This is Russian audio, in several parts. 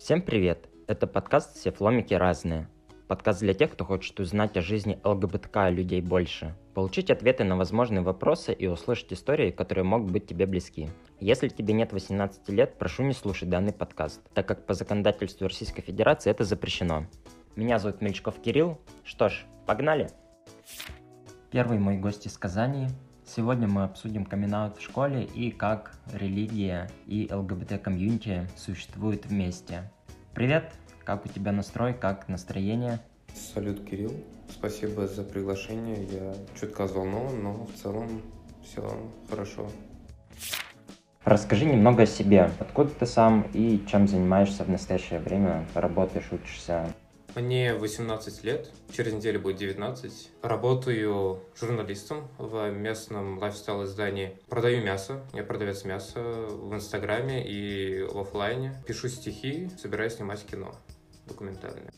Всем привет! Это подкаст «Все фломики разные». Подкаст для тех, кто хочет узнать о жизни ЛГБТК людей больше, получить ответы на возможные вопросы и услышать истории, которые могут быть тебе близки. Если тебе нет 18 лет, прошу не слушать данный подкаст, так как по законодательству Российской Федерации это запрещено. Меня зовут Мельчков Кирилл. Что ж, погнали! Первый мой гость из Казани. Сегодня мы обсудим камин в школе и как религия и ЛГБТ-комьюнити существуют вместе. Привет, как у тебя настрой, как настроение? Салют, Кирилл. Спасибо за приглашение. Я чутка взволнован, но в целом все хорошо. Расскажи немного о себе. Откуда ты сам и чем занимаешься в настоящее время? Работаешь, учишься? Мне 18 лет, через неделю будет 19. Работаю журналистом в местном лайфстайл-издании. Продаю мясо, я продавец мяса в Инстаграме и в офлайне. Пишу стихи, собираюсь снимать кино документальное.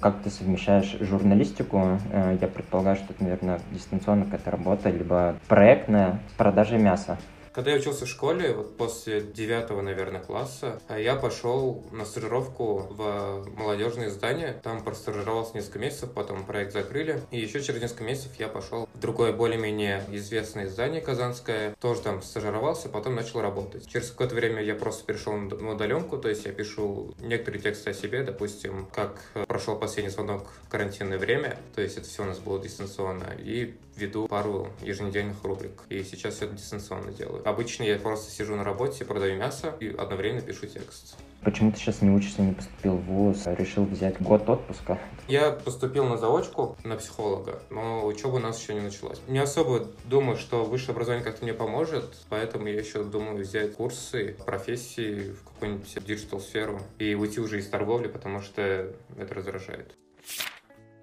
Как ты совмещаешь журналистику? Э, я предполагаю, что это, наверное, дистанционная какая-то работа, либо проектная с продажей мяса. Когда я учился в школе, вот после девятого, наверное, класса, а я пошел на стажировку в молодежное здание. Там простажировался несколько месяцев, потом проект закрыли. И еще через несколько месяцев я пошел в другое более-менее известное здание казанское. Тоже там стажировался, потом начал работать. Через какое-то время я просто перешел на удаленку, то есть я пишу некоторые тексты о себе, допустим, как прошел последний звонок в карантинное время, то есть это все у нас было дистанционно, и веду пару еженедельных рубрик. И сейчас все это дистанционно делаю. Обычно я просто сижу на работе, продаю мясо и одновременно пишу текст. Почему ты сейчас не учишься, не поступил в ВУЗ, а решил взять год отпуска? Я поступил на заочку на психолога, но учеба у нас еще не началась. Не особо думаю, что высшее образование как-то мне поможет, поэтому я еще думаю взять курсы профессии в какую-нибудь digital-сферу и уйти уже из торговли, потому что это раздражает.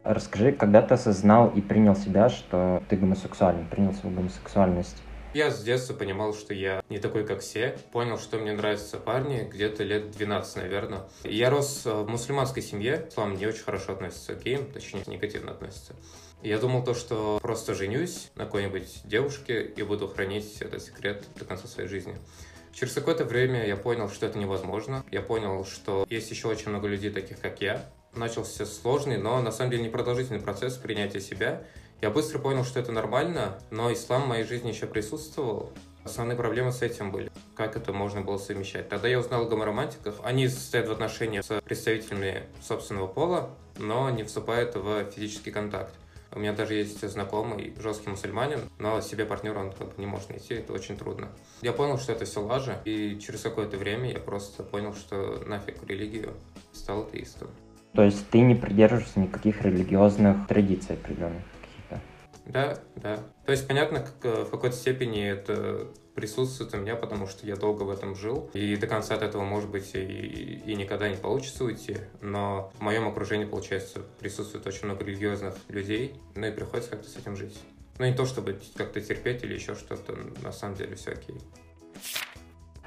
Расскажи, когда ты осознал и принял себя, что ты гомосексуален, принял свою гомосексуальность? Я с детства понимал, что я не такой, как все. Понял, что мне нравятся парни где-то лет 12, наверное. Я рос в мусульманской семье. Ислам не очень хорошо относится к геям, точнее, негативно относится. Я думал то, что просто женюсь на какой-нибудь девушке и буду хранить этот секрет до конца своей жизни. Через какое-то время я понял, что это невозможно. Я понял, что есть еще очень много людей, таких как я, начался сложный, но на самом деле непродолжительный процесс принятия себя. Я быстро понял, что это нормально, но ислам в моей жизни еще присутствовал. Основные проблемы с этим были. Как это можно было совмещать? Тогда я узнал о гоморомантиках. Они состоят в отношениях с представителями собственного пола, но не вступают в физический контакт. У меня даже есть знакомый жесткий мусульманин, но себе партнера он как бы не может найти, это очень трудно. Я понял, что это все лажа, и через какое-то время я просто понял, что нафиг религию, стал атеистом. То есть ты не придерживаешься никаких религиозных традиций определенных каких-то? Да, да. То есть понятно, как, э, в какой-то степени это присутствует у меня, потому что я долго в этом жил, и до конца от этого, может быть, и, и никогда не получится уйти, но в моем окружении, получается, присутствует очень много религиозных людей, ну и приходится как-то с этим жить. Ну не то, чтобы как-то терпеть или еще что-то, на самом деле все окей.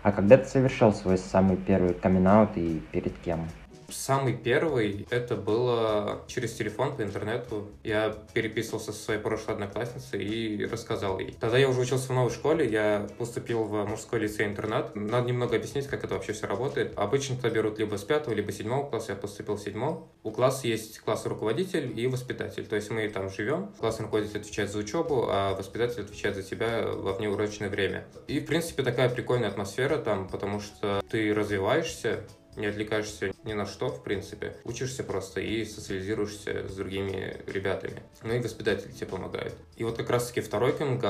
А когда ты совершил свой самый первый камин и перед кем? Самый первый это было через телефон по интернету. Я переписывался со своей прошлой одноклассницей и рассказал ей. Тогда я уже учился в новой школе, я поступил в мужской лицей-интернат. Надо немного объяснить, как это вообще все работает. Обычно туда берут либо с пятого, либо с седьмого класса. Я поступил в седьмом. У класса есть класс руководитель и воспитатель. То есть мы там живем. Классный руководитель отвечает за учебу, а воспитатель отвечает за тебя во внеурочное время. И, в принципе, такая прикольная атмосфера там, потому что ты развиваешься, не отвлекаешься ни на что, в принципе. Учишься просто и социализируешься с другими ребятами. Ну и воспитатели тебе помогают. И вот как раз-таки второй каминг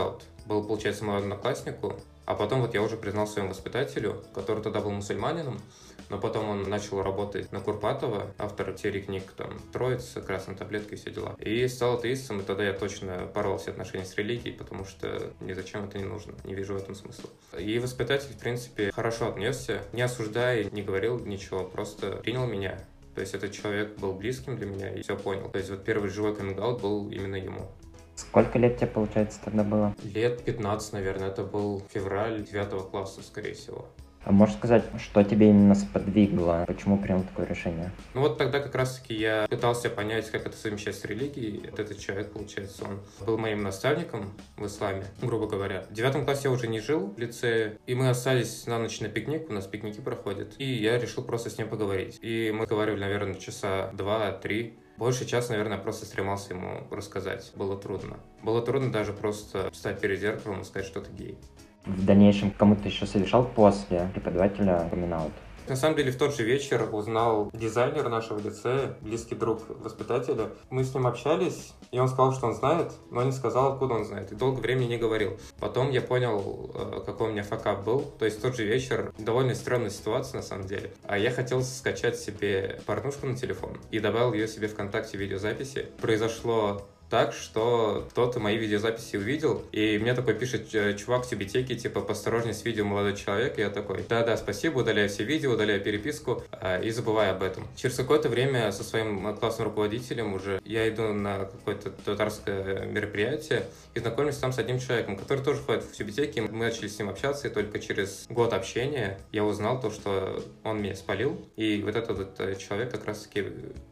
был, получается, моему однокласснику, а потом вот я уже признал своему воспитателю, который тогда был мусульманином, но потом он начал работать на Курпатова, автор серии книг там «Троица», «Красная таблетка» и все дела. И стал атеистом, и тогда я точно порвал все отношения с религией, потому что ни зачем это не нужно, не вижу в этом смысла. И воспитатель, в принципе, хорошо отнесся, не осуждая, не говорил ничего, просто принял меня. То есть этот человек был близким для меня и все понял. То есть вот первый живой каминг был именно ему. Сколько лет тебе, получается, тогда было? Лет 15, наверное. Это был февраль 9 класса, скорее всего. А можешь сказать, что тебе именно сподвигло, почему принял такое решение? Ну вот тогда как раз-таки я пытался понять, как это совмещать с религией. Вот этот человек, получается, он был моим наставником в исламе, грубо говоря. В девятом классе я уже не жил в лицее, и мы остались на ночь на пикник, у нас пикники проходят, и я решил просто с ним поговорить. И мы говорили, наверное, часа два-три, больше часа, наверное, просто стремался ему рассказать. Было трудно. Было трудно даже просто встать перед зеркалом и сказать, что ты гей в дальнейшем кому-то еще совершал после преподавателя это? На самом деле, в тот же вечер узнал дизайнер нашего лицея, близкий друг воспитателя. Мы с ним общались, и он сказал, что он знает, но не сказал, откуда он знает, и долго времени не говорил. Потом я понял, э, какой у меня факап был. То есть в тот же вечер довольно странная ситуация, на самом деле. А я хотел скачать себе порнушку на телефон и добавил ее себе ВКонтакте видеозаписи. Произошло так, что кто-то мои видеозаписи увидел, и мне такой пишет чувак в Тибетеке, типа, посторожней с видео молодой человек, и я такой, да-да, спасибо, удаляю все видео, удаляю переписку, э, и забываю об этом. Через какое-то время со своим классным руководителем уже я иду на какое-то татарское мероприятие и знакомлюсь там с одним человеком, который тоже ходит в Тибетеке, мы начали с ним общаться, и только через год общения я узнал то, что он меня спалил, и вот этот вот э, человек как раз-таки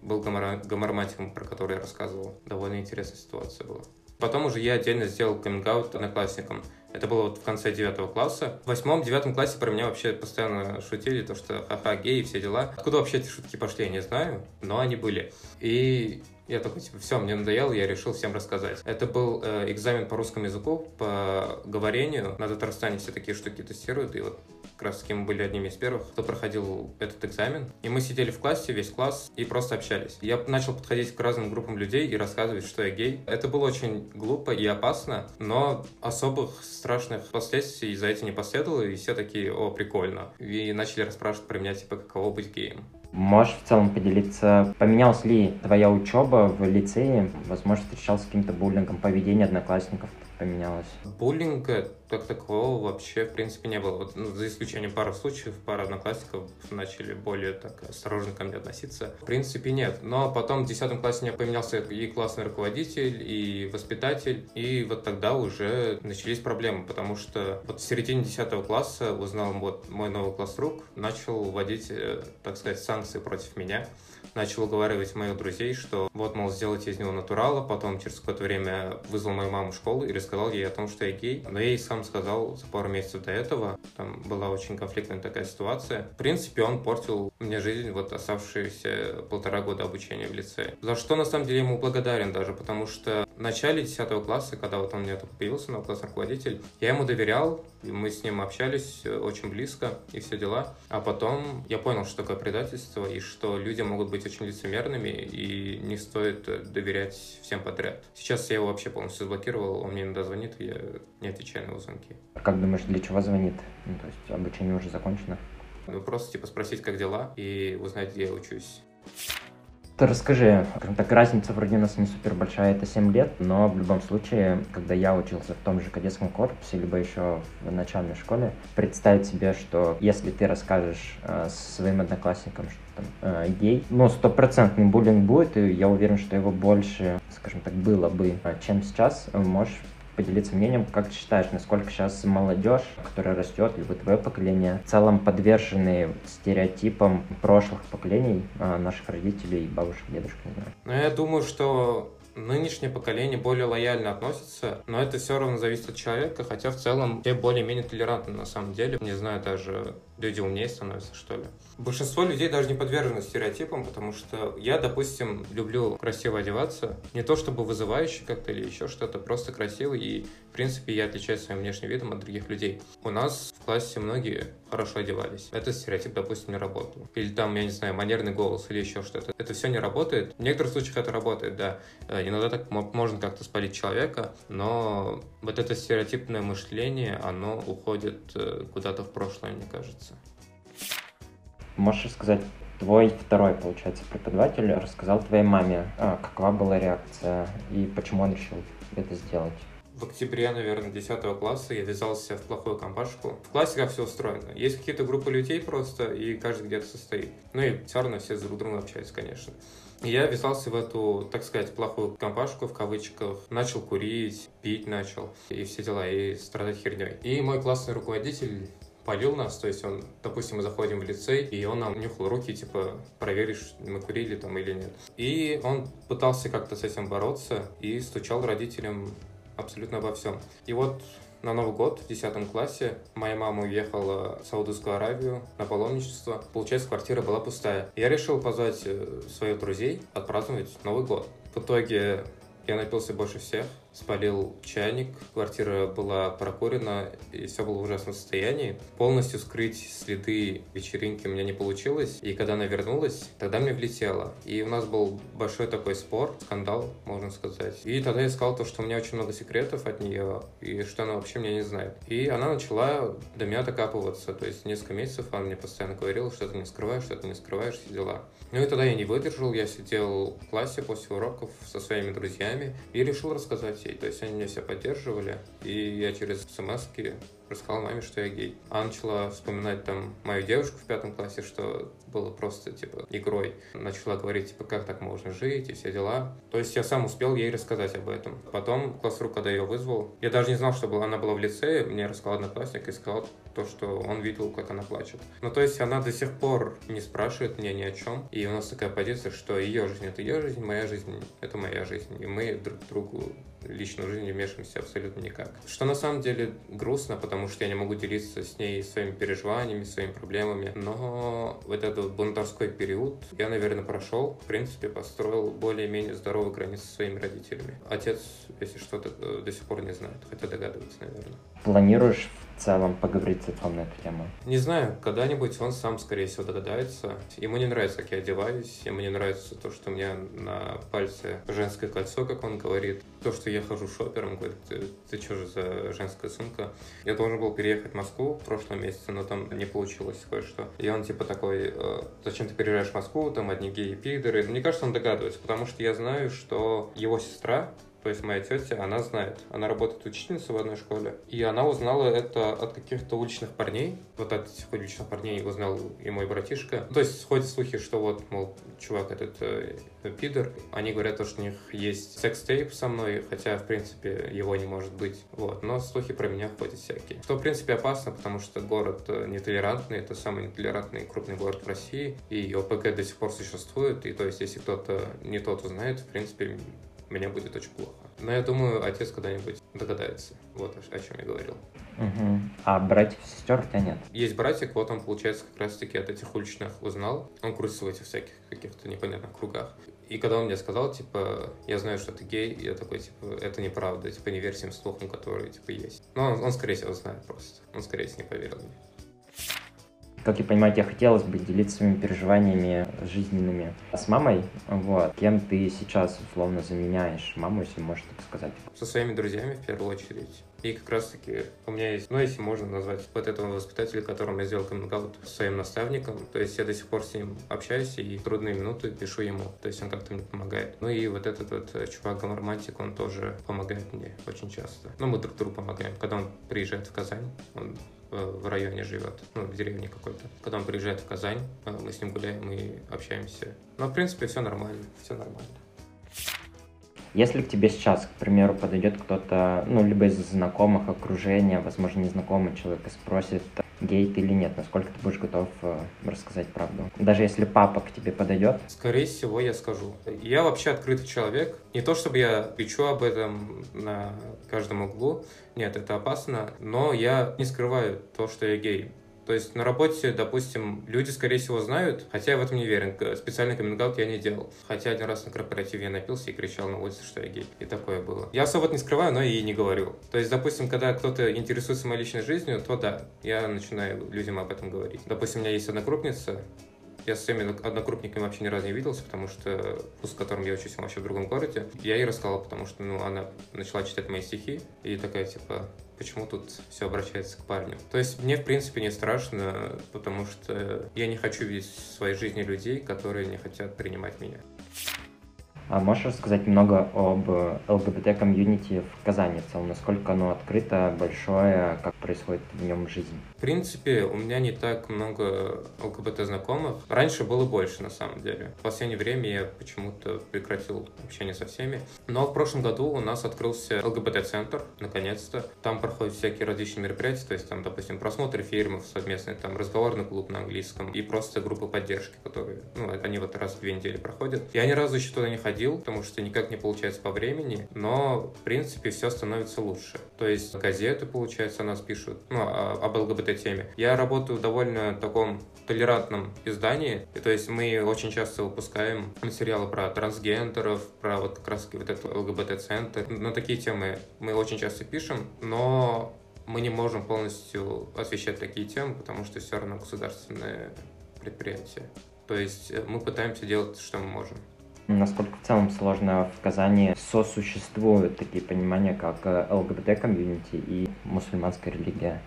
был гоморомантиком, про который я рассказывал. Довольно интересно интересная ситуация была. Потом уже я отдельно сделал каминг-аут одноклассникам. Это было вот в конце девятого класса. В восьмом, девятом классе про меня вообще постоянно шутили, то что ха-ха, гей все дела. Откуда вообще эти шутки пошли, я не знаю, но они были. И я такой, типа, все, мне надоело, я решил всем рассказать. Это был э, экзамен по русскому языку, по говорению. На Татарстане все такие штуки тестируют, и вот как раз таки мы были одними из первых, кто проходил этот экзамен. И мы сидели в классе, весь класс, и просто общались. Я начал подходить к разным группам людей и рассказывать, что я гей. Это было очень глупо и опасно, но особых страшных последствий за этим не последовало, и все такие, о, прикольно. И начали расспрашивать про меня, типа, каково быть геем. Можешь в целом поделиться, поменялась ли твоя учеба в лицее? Возможно, встречался с каким-то буллингом, поведение одноклассников поменялось? Буллинга как такового вообще, в принципе, не было. Вот, ну, за исключением пары случаев, пара одноклассников начали более так осторожно ко мне относиться. В принципе, нет. Но потом в 10 классе у меня поменялся и классный руководитель, и воспитатель, и вот тогда уже начались проблемы, потому что вот в середине 10 класса узнал вот мой новый класс рук, начал вводить, э, так сказать, санкции против меня начал уговаривать моих друзей, что вот, мол, сделайте из него натурала, потом через какое-то время вызвал мою маму в школу и рассказал ей о том, что я гей. Но я ей сам сказал за пару месяцев до этого, там была очень конфликтная такая ситуация. В принципе, он портил мне жизнь вот оставшиеся полтора года обучения в лицее. За что, на самом деле, ему благодарен даже, потому что в начале 10 класса, когда вот он у меня только появился, новый классный руководитель, я ему доверял, мы с ним общались очень близко и все дела. А потом я понял, что такое предательство и что люди могут быть очень лицемерными и не стоит доверять всем подряд. Сейчас я его вообще полностью заблокировал, он мне иногда звонит, я не отвечаю на его звонки. А как думаешь, для чего звонит? Ну, то есть обучение уже закончено? Ну, просто типа спросить, как дела, и узнать, где я учусь. Ты расскажи, так разница вроде у нас не супер большая, это 7 лет, но в любом случае, когда я учился в том же кадетском корпусе, либо еще в начальной школе, представить себе, что если ты расскажешь э, своим одноклассникам, что там э, гей, ну, стопроцентный буллинг будет, и я уверен, что его больше, скажем так, было бы, э, чем сейчас, можешь поделиться мнением, как ты считаешь, насколько сейчас молодежь, которая растет, либо твое поколение, в целом подвержены стереотипам прошлых поколений а, наших родителей, бабушек, дедушек, не знаю? Ну, я думаю, что нынешнее поколение более лояльно относится, но это все равно зависит от человека, хотя в целом все более-менее толерантны на самом деле. Не знаю, даже люди умнее становятся, что ли. Большинство людей даже не подвержены стереотипам, потому что я, допустим, люблю красиво одеваться. Не то чтобы вызывающе как-то или еще что-то, просто красиво. И, в принципе, я отличаюсь своим внешним видом от других людей. У нас в классе многие хорошо одевались. Этот стереотип, допустим, не работал. Или там, я не знаю, манерный голос или еще что-то. Это все не работает. В некоторых случаях это работает, да. Э, иногда так можно как-то спалить человека, но вот это стереотипное мышление, оно уходит э, куда-то в прошлое, мне кажется. Можешь сказать, твой второй, получается, преподаватель рассказал твоей маме, а, какова была реакция и почему он решил это сделать? В октябре, наверное, 10 класса я ввязался в плохую компашку. В классе как все устроено. Есть какие-то группы людей просто, и каждый где-то состоит. Ну и все равно все друг другом общаются, конечно. И я ввязался в эту, так сказать, плохую компашку, в кавычках. Начал курить, пить начал, и все дела, и страдать херней. И мой классный руководитель полил нас, то есть он, допустим, мы заходим в лицей, и он нам нюхал руки, типа, проверишь, мы курили там или нет. И он пытался как-то с этим бороться и стучал родителям абсолютно обо всем. И вот на Новый год в 10 классе моя мама уехала в Саудовскую Аравию на паломничество. Получается, квартира была пустая. Я решил позвать э, своих друзей отпраздновать Новый год. В итоге я напился больше всех, спалил чайник, квартира была прокурена, и все было в ужасном состоянии. Полностью скрыть следы вечеринки у меня не получилось, и когда она вернулась, тогда мне влетело. И у нас был большой такой спор, скандал, можно сказать. И тогда я сказал то, что у меня очень много секретов от нее, и что она вообще меня не знает. И она начала до меня докапываться, то есть несколько месяцев она мне постоянно говорила, что ты не скрываешь, что ты не скрываешь, все дела. Ну и тогда я не выдержал, я сидел в классе после уроков со своими друзьями и решил рассказать ей. То есть они меня все поддерживали, и я через смс рассказал маме, что я гей. Она начала вспоминать там мою девушку в пятом классе, что было просто, типа, игрой. Начала говорить, типа, как так можно жить и все дела. То есть я сам успел ей рассказать об этом. Потом класс-рук, когда ее вызвал, я даже не знал, что была, она была в лицее, мне рассказал одноклассник и сказал то, что он видел, как она плачет. Ну, то есть она до сих пор не спрашивает меня ни о чем. И у нас такая позиция, что ее жизнь — это ее жизнь, моя жизнь — это моя жизнь. И мы друг другу личную жизнь не вмешиваемся абсолютно никак. Что на самом деле грустно, потому что я не могу делиться с ней своими переживаниями, своими проблемами. Но в этот бунтарской период я, наверное, прошел. В принципе, построил более-менее здоровую границу со своими родителями. Отец, если что-то, э, до сих пор не знает, хотя догадывается, наверное. Планируешь в целом поговорить с отцом на эту тему? Не знаю, когда-нибудь он сам, скорее всего, догадается. Ему не нравится, как я одеваюсь, ему не нравится то, что у меня на пальце женское кольцо, как он говорит. То, что я хожу шопером, говорит, ты, ты что же за женская сумка? Я должен был переехать в Москву в прошлом месяце, но там не получилось кое-что. И он типа такой, «Э, зачем ты переезжаешь в Москву, там одни геи пидоры. Мне кажется, он догадывается, потому что я знаю, что его сестра то есть моя тетя, она знает. Она работает учительницей в одной школе. И она узнала это от каких-то уличных парней. Вот от этих уличных парней узнал и мой братишка. То есть ходят слухи, что вот, мол, чувак этот э, пидор. Они говорят, что у них есть секс-тейп со мной, хотя, в принципе, его не может быть. Вот. Но слухи про меня ходят всякие. Что, в принципе, опасно, потому что город э, нетолерантный. Это самый нетолерантный крупный город в России. И ОПГ до сих пор существует. И то есть, если кто-то не тот узнает, в принципе, меня будет очень плохо. Но я думаю, отец когда-нибудь догадается. Вот о, чем я говорил. Угу. А братьев и сестер у тебя нет? Есть братик, вот он, получается, как раз-таки от этих уличных узнал. Он крутится в этих всяких каких-то непонятных кругах. И когда он мне сказал, типа, я знаю, что ты гей, я такой, типа, это неправда, типа, не верь всем слухам, которые, типа, есть. Но он, он скорее всего, знает просто. Он, скорее всего, не поверил мне. Как я понимаю, тебе хотелось бы делиться своими переживаниями жизненными с мамой. Вот. Кем ты сейчас условно заменяешь маму, если можешь так сказать? Со своими друзьями в первую очередь. И как раз таки у меня есть, ну, если можно назвать вот этого воспитателя, которому я сделал коммент своим наставником. То есть я до сих пор с ним общаюсь и в трудные минуты пишу ему. То есть он как-то мне помогает. Ну и вот этот вот э, чувак Гомормантик, он тоже помогает мне очень часто. Ну, мы друг другу помогаем. Когда он приезжает в Казань, он в районе живет, ну, в деревне какой-то. Когда он приезжает в Казань, э, мы с ним гуляем и общаемся. Но, в принципе, все нормально, все нормально. Если к тебе сейчас, к примеру, подойдет кто-то, ну, либо из знакомых, окружения, возможно, незнакомый человек и спросит, гей ты или нет, насколько ты будешь готов э, рассказать правду? Даже если папа к тебе подойдет? Скорее всего, я скажу. Я вообще открытый человек. Не то, чтобы я кричу об этом на каждом углу. Нет, это опасно. Но я не скрываю то, что я гей. То есть на работе, допустим, люди, скорее всего, знают, хотя я в этом не уверен. Специальный коммент я не делал. Хотя один раз на корпоративе я напился и кричал на улице, что я гей. И такое было. Я особо не скрываю, но и не говорю. То есть, допустим, когда кто-то интересуется моей личной жизнью, то да, я начинаю людям об этом говорить. Допустим, у меня есть однокрупница, я с своими однокрупниками вообще ни разу не виделся, потому что вуз, в котором я учусь, он вообще в другом городе. Я ей рассказал, потому что ну, она начала читать мои стихи, и такая, типа, почему тут все обращается к парню. То есть мне, в принципе, не страшно, потому что я не хочу видеть в своей жизни людей, которые не хотят принимать меня. А можешь рассказать немного об ЛГБТ-комьюнити в Казани в целом? Насколько оно открыто, большое, как происходит в нем жизнь? В принципе, у меня не так много ЛГБТ знакомых. Раньше было больше, на самом деле. В последнее время я почему-то прекратил общение со всеми. Но в прошлом году у нас открылся ЛГБТ-центр, наконец-то. Там проходят всякие различные мероприятия, то есть там, допустим, просмотры фильмов совместные, там разговорный клуб на английском и просто группы поддержки, которые, ну, они вот раз в две недели проходят. Я ни разу еще туда не ходил, потому что никак не получается по времени, но, в принципе, все становится лучше. То есть газеты, получается, нас пишут, ну, об ЛГБТ-теме. Я работаю в довольно таком толерантном издании, то есть мы очень часто выпускаем материалы про трансгендеров, про вот как раз вот это ЛГБТ-центр. На такие темы мы очень часто пишем, но мы не можем полностью освещать такие темы, потому что все равно государственное предприятие. То есть э, мы пытаемся делать, что мы можем. Насколько в целом сложно в Казани сосуществуют такие понимания, как э, ЛГБТ-комьюнити и мусульманская религия?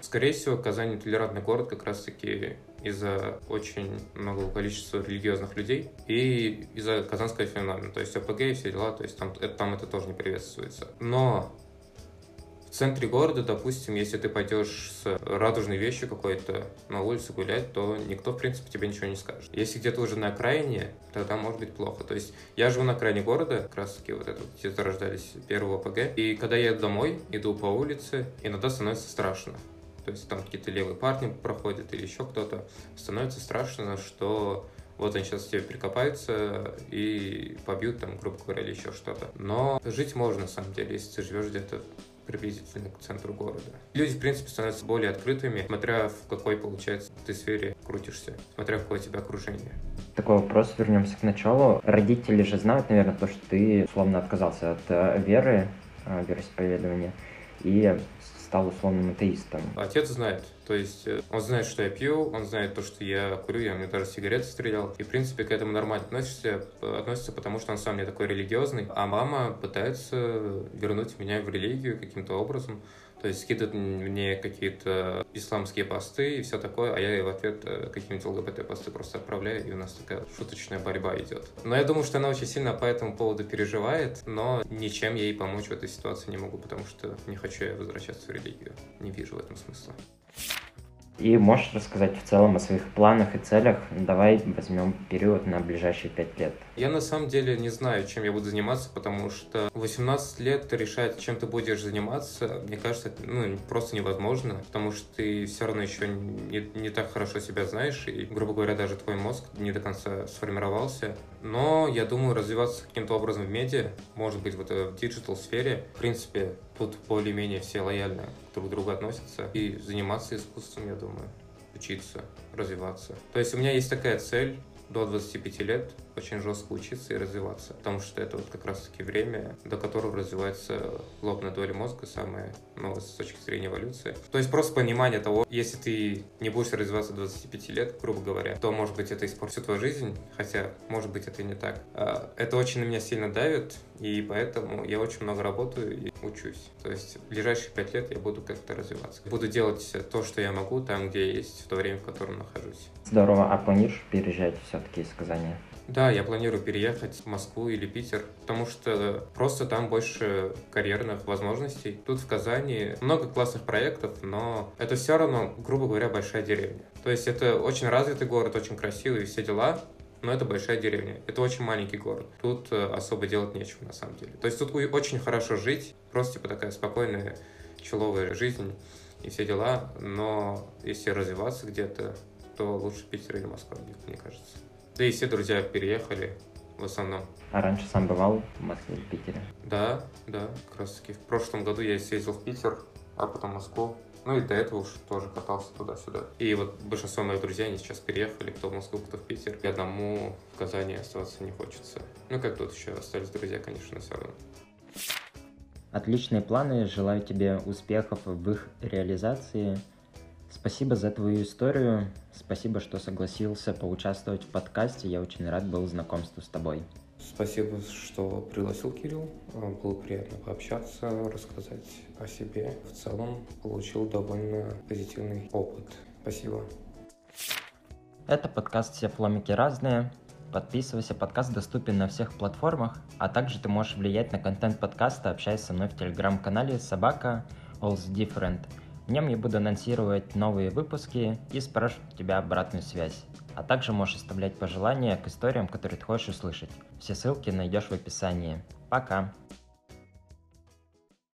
Скорее всего, Казань толерантный город как раз-таки из-за очень многого количества религиозных людей и из-за казанского феномена, то есть ОПГ и все дела, то есть там, это, там это тоже не приветствуется. Но в центре города, допустим, если ты пойдешь с радужной вещью какой-то на улицу гулять, то никто, в принципе, тебе ничего не скажет. Если где-то уже на окраине, тогда может быть плохо. То есть я живу на окраине города, как раз таки вот это, где зарождались первые ОПГ, и когда я домой, иду по улице, иногда становится страшно. Есть там какие-то левые парни проходят или еще кто-то. Становится страшно, что вот они сейчас тебе прикопаются и побьют там, грубо говоря, или еще что-то. Но жить можно, на самом деле, если ты живешь где-то приблизительно к центру города. Люди, в принципе, становятся более открытыми, смотря в какой, получается, ты сфере крутишься, смотря в какое у тебя окружение. Такой вопрос, вернемся к началу. Родители же знают, наверное, то, что ты условно отказался от э, веры, э, вероисповедования, и стал условным атеистом? Отец знает. То есть э, он знает, что я пью, он знает то, что я курю, я мне даже сигареты стрелял. И, в принципе, к этому нормально относится, относится, потому что он сам не такой религиозный. А мама пытается вернуть меня в религию каким-то образом. То есть скидывает мне какие-то исламские посты и все такое, а я в ответ э, какие-нибудь ЛГБТ-посты просто отправляю, и у нас такая шуточная борьба идет. Но я думаю, что она очень сильно по этому поводу переживает, но ничем ей помочь в этой ситуации не могу, потому что не хочу я возвращаться в религию. Не вижу в этом смысла. И можешь рассказать в целом о своих планах и целях? Давай возьмем период на ближайшие пять лет. Я на самом деле не знаю, чем я буду заниматься, потому что 18 лет решать, чем ты будешь заниматься, мне кажется, ну, просто невозможно, потому что ты все равно еще не, не так хорошо себя знаешь, и, грубо говоря, даже твой мозг не до конца сформировался. Но я думаю, развиваться каким-то образом в медиа, может быть, вот в digital-сфере, в принципе, тут более-менее все лояльно друг к другу относятся. И заниматься искусством, я думаю, учиться, развиваться. То есть у меня есть такая цель до 25 лет очень жестко учиться и развиваться, потому что это вот как раз-таки время, до которого развивается лобная доля мозга, самая новая с точки зрения эволюции. То есть просто понимание того, если ты не будешь развиваться до 25 лет, грубо говоря, то, может быть, это испортит твою жизнь, хотя, может быть, это не так. А, это очень на меня сильно давит, и поэтому я очень много работаю и учусь. То есть в ближайшие 5 лет я буду как-то развиваться. Буду делать то, что я могу, там, где есть, в то время, в котором нахожусь. Здорово. А планируешь переезжать все-таки из Казани? Да, я планирую переехать в Москву или Питер, потому что просто там больше карьерных возможностей. Тут в Казани много классных проектов, но это все равно, грубо говоря, большая деревня. То есть это очень развитый город, очень красивый, все дела, но это большая деревня. Это очень маленький город. Тут э, особо делать нечего, на самом деле. То есть тут очень хорошо жить, просто типа такая спокойная, человая жизнь и все дела, но если развиваться где-то, то лучше Питер или Москва, мне кажется. Да и все друзья переехали в основном. А раньше сам бывал в Москве или Питере? Да, да, как раз таки. В прошлом году я съездил в Питер, а потом в Москву. Ну и до этого уж тоже катался туда-сюда. И вот большинство моих друзей, они сейчас переехали, кто в Москву, кто в Питер. И одному в Казани оставаться не хочется. Ну как тут еще остались друзья, конечно, все равно. Отличные планы, желаю тебе успехов в их реализации. Спасибо за твою историю. Спасибо, что согласился поучаствовать в подкасте. Я очень рад был знакомству с тобой. Спасибо, что пригласил Кирилл. Было приятно пообщаться, рассказать о себе. В целом получил довольно позитивный опыт. Спасибо. Это подкаст «Все фломики разные». Подписывайся, подкаст доступен на всех платформах, а также ты можешь влиять на контент подкаста, общаясь со мной в телеграм-канале собака All's Different – В нем я буду анонсировать новые выпуски и спрашивать тебя обратную связь. А также можешь оставлять пожелания к историям, которые ты хочешь услышать. Все ссылки найдешь в описании. Пока!